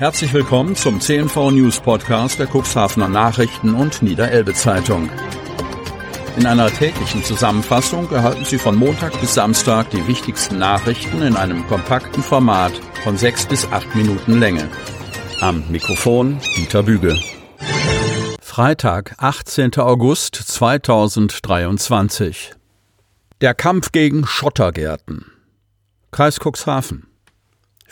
Herzlich willkommen zum CNV News Podcast der Cuxhavener Nachrichten und Niederelbe Zeitung. In einer täglichen Zusammenfassung erhalten Sie von Montag bis Samstag die wichtigsten Nachrichten in einem kompakten Format von sechs bis acht Minuten Länge. Am Mikrofon Dieter Büge. Freitag, 18. August 2023. Der Kampf gegen Schottergärten. Kreis Cuxhaven.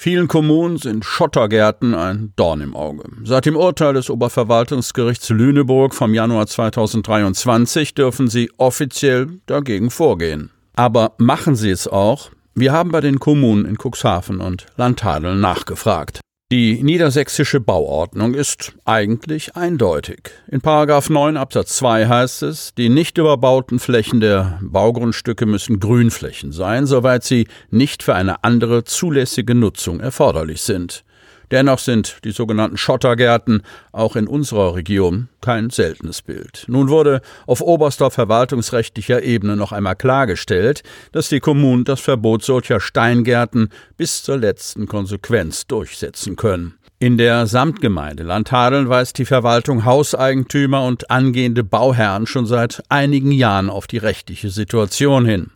Vielen Kommunen sind Schottergärten ein Dorn im Auge. Seit dem Urteil des Oberverwaltungsgerichts Lüneburg vom Januar 2023 dürfen sie offiziell dagegen vorgehen. Aber machen sie es auch? Wir haben bei den Kommunen in Cuxhaven und Landtadeln nachgefragt. Die niedersächsische Bauordnung ist eigentlich eindeutig. In Paragraph 9 Absatz 2 heißt es, die nicht überbauten Flächen der Baugrundstücke müssen Grünflächen sein, soweit sie nicht für eine andere zulässige Nutzung erforderlich sind. Dennoch sind die sogenannten Schottergärten auch in unserer Region kein seltenes Bild. Nun wurde auf oberster verwaltungsrechtlicher Ebene noch einmal klargestellt, dass die Kommunen das Verbot solcher Steingärten bis zur letzten Konsequenz durchsetzen können. In der Samtgemeinde Landhadeln weist die Verwaltung Hauseigentümer und angehende Bauherren schon seit einigen Jahren auf die rechtliche Situation hin.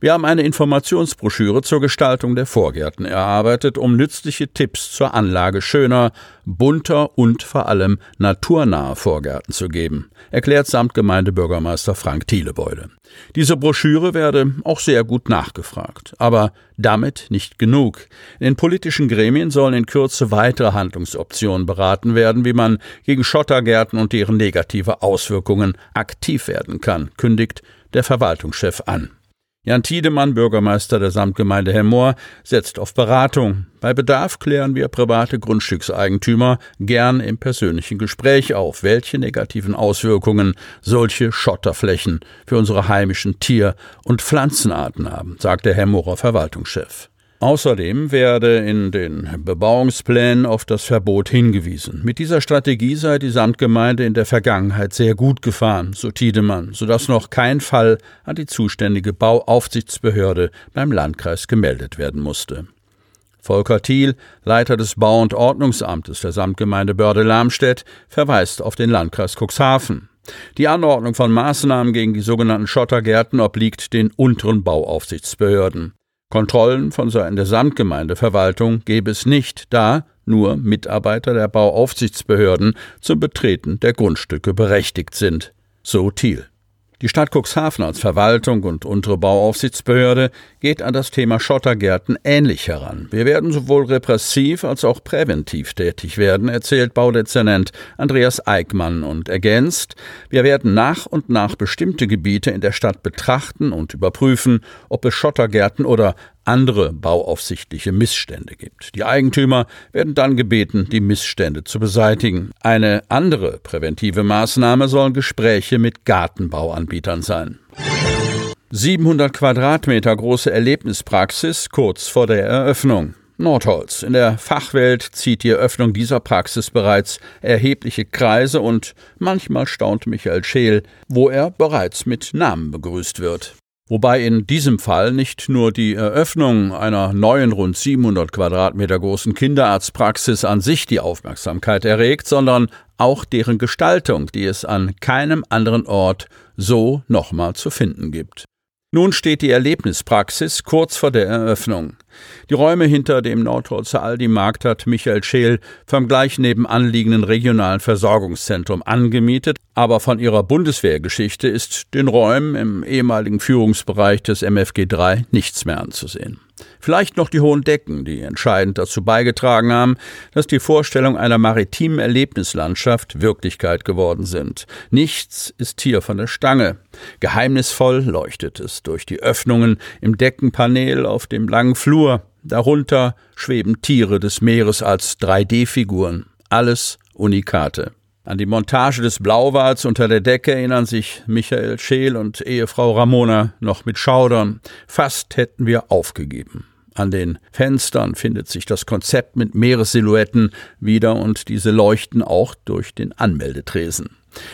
Wir haben eine Informationsbroschüre zur Gestaltung der Vorgärten erarbeitet, um nützliche Tipps zur Anlage schöner, bunter und vor allem naturnaher Vorgärten zu geben, erklärt Samtgemeindebürgermeister Frank Thielebeude. Diese Broschüre werde auch sehr gut nachgefragt. Aber damit nicht genug. In den politischen Gremien sollen in Kürze weitere Handlungsoptionen beraten werden, wie man gegen Schottergärten und deren negative Auswirkungen aktiv werden kann, kündigt der Verwaltungschef an. Jan Tiedemann, Bürgermeister der Samtgemeinde Hemmoor, setzt auf Beratung. Bei Bedarf klären wir private Grundstückseigentümer gern im persönlichen Gespräch auf, welche negativen Auswirkungen solche Schotterflächen für unsere heimischen Tier- und Pflanzenarten haben, sagt der Hemmoorer Verwaltungschef. Außerdem werde in den Bebauungsplänen auf das Verbot hingewiesen. Mit dieser Strategie sei die Samtgemeinde in der Vergangenheit sehr gut gefahren, so Tiedemann, sodass noch kein Fall an die zuständige Bauaufsichtsbehörde beim Landkreis gemeldet werden musste. Volker Thiel, Leiter des Bau- und Ordnungsamtes der Samtgemeinde Börde-Lamstedt, verweist auf den Landkreis Cuxhaven. Die Anordnung von Maßnahmen gegen die sogenannten Schottergärten obliegt den unteren Bauaufsichtsbehörden. Kontrollen von Seiten der Samtgemeindeverwaltung gäbe es nicht, da nur Mitarbeiter der Bauaufsichtsbehörden zum Betreten der Grundstücke berechtigt sind. So Thiel. Die Stadt Cuxhaven als Verwaltung und untere Bauaufsichtsbehörde geht an das Thema Schottergärten ähnlich heran. Wir werden sowohl repressiv als auch präventiv tätig werden, erzählt Baudezernent Andreas Eickmann und ergänzt, wir werden nach und nach bestimmte Gebiete in der Stadt betrachten und überprüfen, ob es Schottergärten oder andere bauaufsichtliche Missstände gibt. Die Eigentümer werden dann gebeten, die Missstände zu beseitigen. Eine andere präventive Maßnahme sollen Gespräche mit Gartenbauanbietern sein. 700 Quadratmeter große Erlebnispraxis kurz vor der Eröffnung. Nordholz. In der Fachwelt zieht die Eröffnung dieser Praxis bereits erhebliche Kreise und manchmal staunt Michael Scheel, wo er bereits mit Namen begrüßt wird. Wobei in diesem Fall nicht nur die Eröffnung einer neuen rund 700 Quadratmeter großen Kinderarztpraxis an sich die Aufmerksamkeit erregt, sondern auch deren Gestaltung, die es an keinem anderen Ort so nochmal zu finden gibt. Nun steht die Erlebnispraxis kurz vor der Eröffnung. Die Räume hinter dem Nordholzer Aldi-Markt hat Michael Scheel vom gleich nebenan liegenden regionalen Versorgungszentrum angemietet, aber von ihrer Bundeswehrgeschichte ist den Räumen im ehemaligen Führungsbereich des MFG 3 nichts mehr anzusehen. Vielleicht noch die hohen Decken, die entscheidend dazu beigetragen haben, dass die Vorstellung einer maritimen Erlebnislandschaft Wirklichkeit geworden sind. Nichts ist hier von der Stange. Geheimnisvoll leuchtet es durch die Öffnungen im Deckenpaneel auf dem langen Flur. Darunter schweben Tiere des Meeres als 3D-Figuren. Alles Unikate. An die Montage des Blauwals unter der Decke erinnern sich Michael Scheel und Ehefrau Ramona noch mit Schaudern. Fast hätten wir aufgegeben. An den Fenstern findet sich das Konzept mit Meeressilhouetten wieder und diese leuchten auch durch den Anmeldetresen.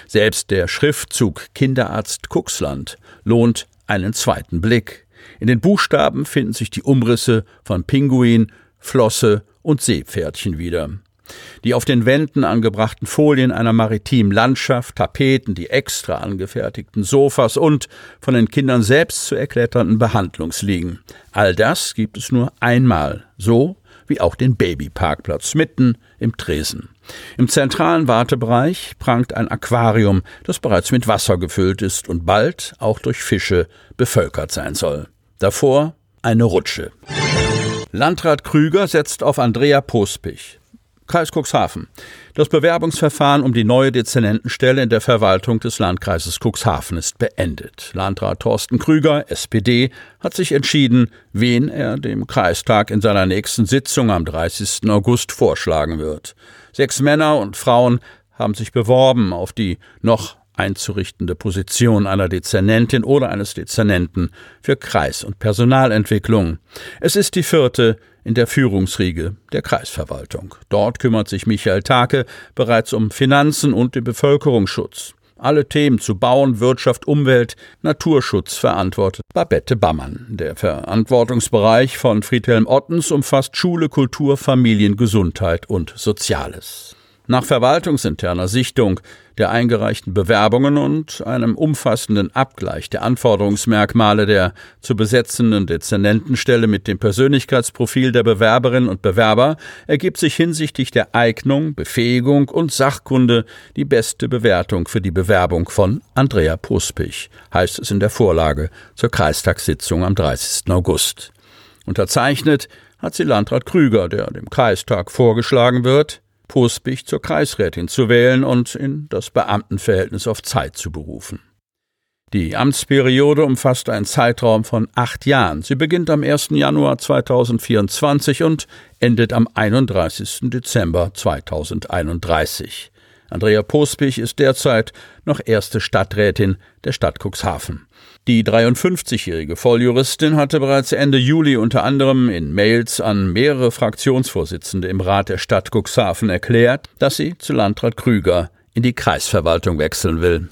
Selbst der Schriftzug Kinderarzt Kuxland lohnt einen zweiten Blick. In den Buchstaben finden sich die Umrisse von Pinguin, Flosse und Seepferdchen wieder. Die auf den Wänden angebrachten Folien einer maritimen Landschaft, Tapeten, die extra angefertigten Sofas und von den Kindern selbst zu erkletternden Behandlungsliegen. All das gibt es nur einmal, so wie auch den Babyparkplatz mitten im Tresen. Im zentralen Wartebereich prangt ein Aquarium, das bereits mit Wasser gefüllt ist und bald auch durch Fische bevölkert sein soll. Davor eine Rutsche. Landrat Krüger setzt auf Andrea Pospich. Kreis Cuxhaven. Das Bewerbungsverfahren um die neue Dezernentenstelle in der Verwaltung des Landkreises Cuxhaven ist beendet. Landrat Thorsten Krüger, SPD, hat sich entschieden, wen er dem Kreistag in seiner nächsten Sitzung am 30. August vorschlagen wird. Sechs Männer und Frauen haben sich beworben auf die noch einzurichtende Position einer Dezernentin oder eines Dezernenten für Kreis- und Personalentwicklung. Es ist die vierte in der Führungsriege der Kreisverwaltung. Dort kümmert sich Michael Take bereits um Finanzen und den Bevölkerungsschutz. Alle Themen zu Bauen, Wirtschaft, Umwelt, Naturschutz verantwortet Babette Bammann. Der Verantwortungsbereich von Friedhelm Ottens umfasst Schule, Kultur, Familien, Gesundheit und Soziales. Nach verwaltungsinterner Sichtung der eingereichten Bewerbungen und einem umfassenden Abgleich der Anforderungsmerkmale der zu besetzenden Dezernentenstelle mit dem Persönlichkeitsprofil der Bewerberinnen und Bewerber ergibt sich hinsichtlich der Eignung, Befähigung und Sachkunde die beste Bewertung für die Bewerbung von Andrea Puspich, heißt es in der Vorlage zur Kreistagssitzung am 30. August. Unterzeichnet hat sie Landrat Krüger, der dem Kreistag vorgeschlagen wird, Puspich zur Kreisrätin zu wählen und in das Beamtenverhältnis auf Zeit zu berufen. Die Amtsperiode umfasst einen Zeitraum von acht Jahren. Sie beginnt am 1. Januar 2024 und endet am 31. Dezember 2031. Andrea Pospich ist derzeit noch erste Stadträtin der Stadt Cuxhaven. Die 53-jährige Volljuristin hatte bereits Ende Juli unter anderem in Mails an mehrere Fraktionsvorsitzende im Rat der Stadt Cuxhaven erklärt, dass sie zu Landrat Krüger in die Kreisverwaltung wechseln will.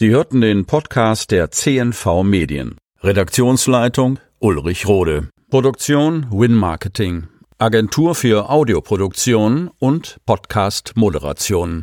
Sie hörten den Podcast der CNV Medien. Redaktionsleitung Ulrich Rode. Produktion Win Marketing. Agentur für Audioproduktion und Podcast Moderation.